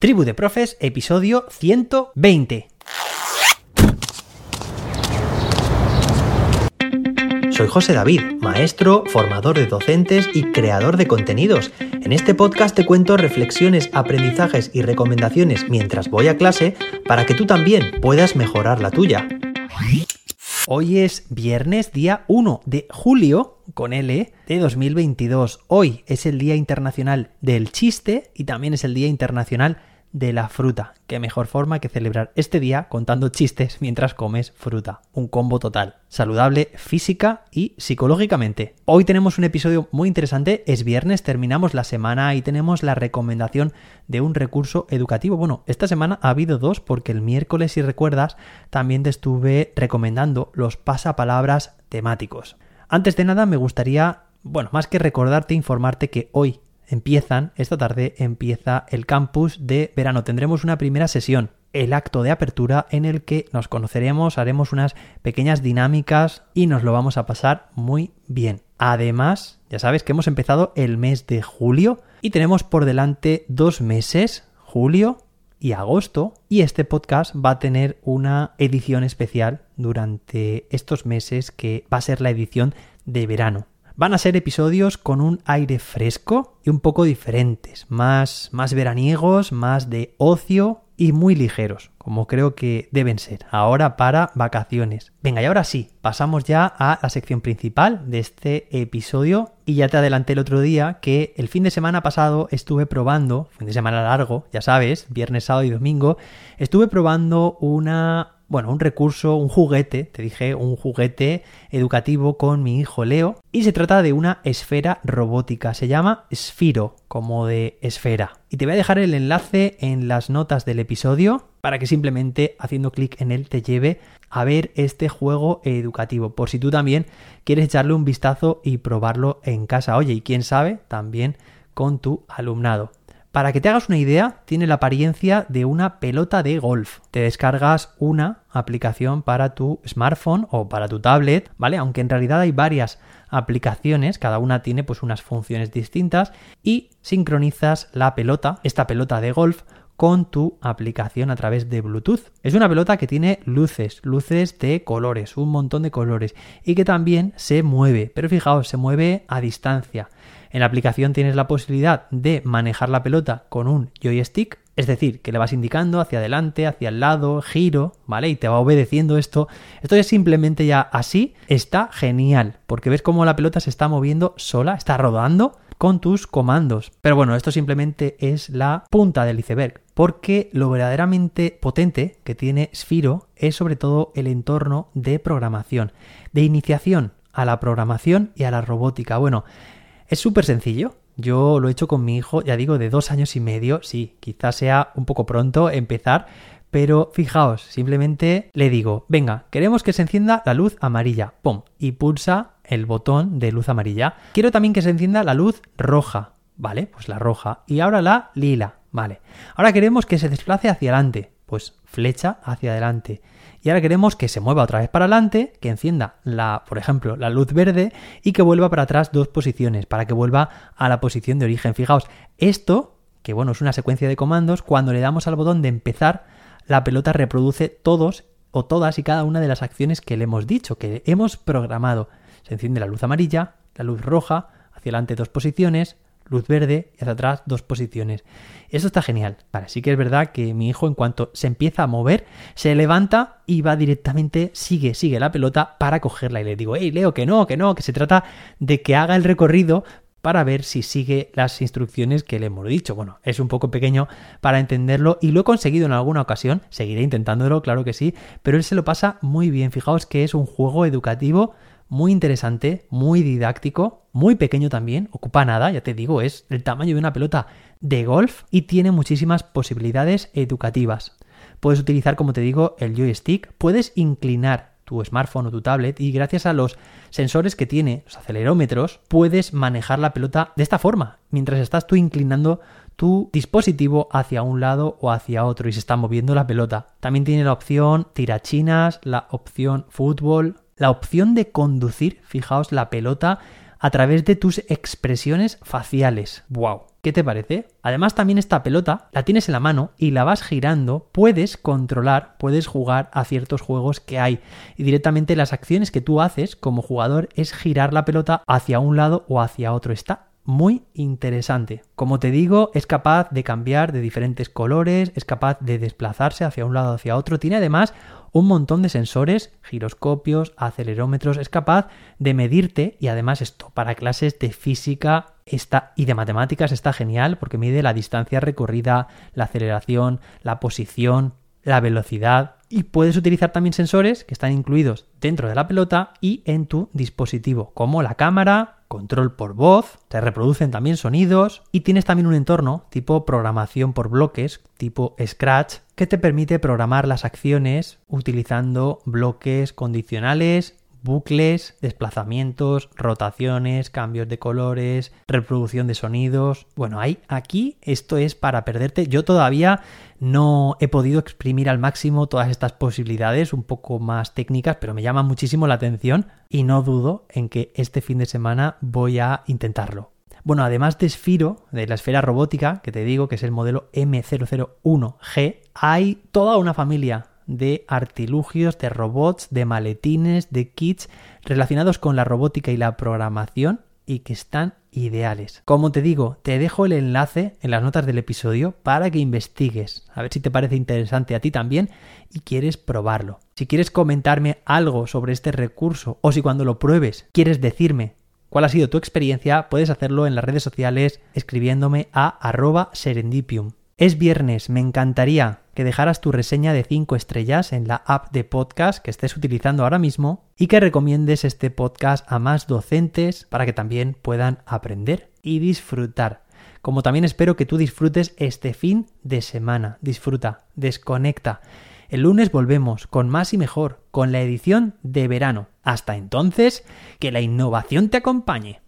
Tribu de Profes, episodio 120. Soy José David, maestro, formador de docentes y creador de contenidos. En este podcast te cuento reflexiones, aprendizajes y recomendaciones mientras voy a clase para que tú también puedas mejorar la tuya. Hoy es viernes, día 1 de julio, con L, de 2022. Hoy es el Día Internacional del Chiste y también es el Día Internacional de la fruta. Qué mejor forma que celebrar este día contando chistes mientras comes fruta. Un combo total, saludable física y psicológicamente. Hoy tenemos un episodio muy interesante, es viernes, terminamos la semana y tenemos la recomendación de un recurso educativo. Bueno, esta semana ha habido dos porque el miércoles, si recuerdas, también te estuve recomendando los pasapalabras temáticos. Antes de nada me gustaría, bueno, más que recordarte, informarte que hoy empiezan, esta tarde empieza el campus de verano. Tendremos una primera sesión, el acto de apertura en el que nos conoceremos, haremos unas pequeñas dinámicas y nos lo vamos a pasar muy bien. Además, ya sabes que hemos empezado el mes de julio y tenemos por delante dos meses, julio y agosto, y este podcast va a tener una edición especial durante estos meses que va a ser la edición de verano. Van a ser episodios con un aire fresco y un poco diferentes, más, más veraniegos, más de ocio y muy ligeros, como creo que deben ser, ahora para vacaciones. Venga, y ahora sí, pasamos ya a la sección principal de este episodio y ya te adelanté el otro día que el fin de semana pasado estuve probando, fin de semana largo, ya sabes, viernes, sábado y domingo, estuve probando una bueno, un recurso, un juguete, te dije, un juguete educativo con mi hijo Leo. Y se trata de una esfera robótica. Se llama Sfiro, como de esfera. Y te voy a dejar el enlace en las notas del episodio para que simplemente haciendo clic en él te lleve a ver este juego educativo. Por si tú también quieres echarle un vistazo y probarlo en casa. Oye, y quién sabe, también con tu alumnado. Para que te hagas una idea, tiene la apariencia de una pelota de golf. Te descargas una aplicación para tu smartphone o para tu tablet, ¿vale? Aunque en realidad hay varias aplicaciones, cada una tiene pues unas funciones distintas y sincronizas la pelota, esta pelota de golf con tu aplicación a través de Bluetooth. Es una pelota que tiene luces, luces de colores, un montón de colores y que también se mueve, pero fijaos, se mueve a distancia. En la aplicación tienes la posibilidad de manejar la pelota con un joystick, es decir, que le vas indicando hacia adelante, hacia el lado, giro, ¿vale? Y te va obedeciendo esto. Esto es simplemente ya así, está genial, porque ves cómo la pelota se está moviendo sola, está rodando con tus comandos. Pero bueno, esto simplemente es la punta del iceberg, porque lo verdaderamente potente que tiene Sphero es sobre todo el entorno de programación, de iniciación a la programación y a la robótica. Bueno, es súper sencillo. Yo lo he hecho con mi hijo, ya digo, de dos años y medio. Sí, quizás sea un poco pronto empezar, pero fijaos, simplemente le digo, venga, queremos que se encienda la luz amarilla, ¡pum! Y pulsa el botón de luz amarilla. Quiero también que se encienda la luz roja, ¿vale? Pues la roja. Y ahora la lila, ¿vale? Ahora queremos que se desplace hacia adelante, pues flecha hacia adelante. Y ahora queremos que se mueva otra vez para adelante, que encienda la, por ejemplo, la luz verde y que vuelva para atrás dos posiciones, para que vuelva a la posición de origen. Fijaos, esto, que bueno, es una secuencia de comandos, cuando le damos al botón de empezar, la pelota reproduce todos o todas y cada una de las acciones que le hemos dicho, que hemos programado. Se enciende la luz amarilla, la luz roja, hacia adelante dos posiciones, luz verde y hacia atrás dos posiciones. Eso está genial. Vale, sí que es verdad que mi hijo en cuanto se empieza a mover, se levanta y va directamente, sigue, sigue la pelota para cogerla. Y le digo, hey Leo, que no, que no, que se trata de que haga el recorrido para ver si sigue las instrucciones que le hemos dicho. Bueno, es un poco pequeño para entenderlo y lo he conseguido en alguna ocasión, seguiré intentándolo, claro que sí, pero él se lo pasa muy bien. Fijaos que es un juego educativo muy interesante, muy didáctico, muy pequeño también, ocupa nada, ya te digo, es el tamaño de una pelota de golf y tiene muchísimas posibilidades educativas. Puedes utilizar, como te digo, el joystick, puedes inclinar tu smartphone o tu tablet y gracias a los sensores que tiene, los acelerómetros, puedes manejar la pelota de esta forma, mientras estás tú inclinando tu dispositivo hacia un lado o hacia otro y se está moviendo la pelota. También tiene la opción tirachinas, la opción fútbol, la opción de conducir, fijaos, la pelota a través de tus expresiones faciales. ¡Wow! ¿Qué te parece? Además también esta pelota la tienes en la mano y la vas girando, puedes controlar, puedes jugar a ciertos juegos que hay y directamente las acciones que tú haces como jugador es girar la pelota hacia un lado o hacia otro. Está muy interesante. Como te digo, es capaz de cambiar de diferentes colores, es capaz de desplazarse hacia un lado o hacia otro. Tiene además un montón de sensores, giroscopios, acelerómetros, es capaz de medirte y además esto para clases de física está, y de matemáticas está genial porque mide la distancia recorrida, la aceleración, la posición, la velocidad y puedes utilizar también sensores que están incluidos dentro de la pelota y en tu dispositivo, como la cámara, control por voz, te reproducen también sonidos y tienes también un entorno tipo programación por bloques, tipo Scratch, que te permite programar las acciones utilizando bloques condicionales bucles, desplazamientos, rotaciones, cambios de colores, reproducción de sonidos. Bueno, ahí, aquí esto es para perderte. Yo todavía no he podido exprimir al máximo todas estas posibilidades un poco más técnicas, pero me llama muchísimo la atención y no dudo en que este fin de semana voy a intentarlo. Bueno, además de Sphiro, de la esfera robótica, que te digo que es el modelo M001G, hay toda una familia de artilugios, de robots, de maletines, de kits relacionados con la robótica y la programación y que están ideales. Como te digo, te dejo el enlace en las notas del episodio para que investigues, a ver si te parece interesante a ti también y quieres probarlo. Si quieres comentarme algo sobre este recurso o si cuando lo pruebes quieres decirme cuál ha sido tu experiencia, puedes hacerlo en las redes sociales escribiéndome a arroba serendipium. Es viernes, me encantaría que dejaras tu reseña de 5 estrellas en la app de podcast que estés utilizando ahora mismo y que recomiendes este podcast a más docentes para que también puedan aprender y disfrutar. Como también espero que tú disfrutes este fin de semana. Disfruta, desconecta. El lunes volvemos con más y mejor, con la edición de verano. Hasta entonces, que la innovación te acompañe.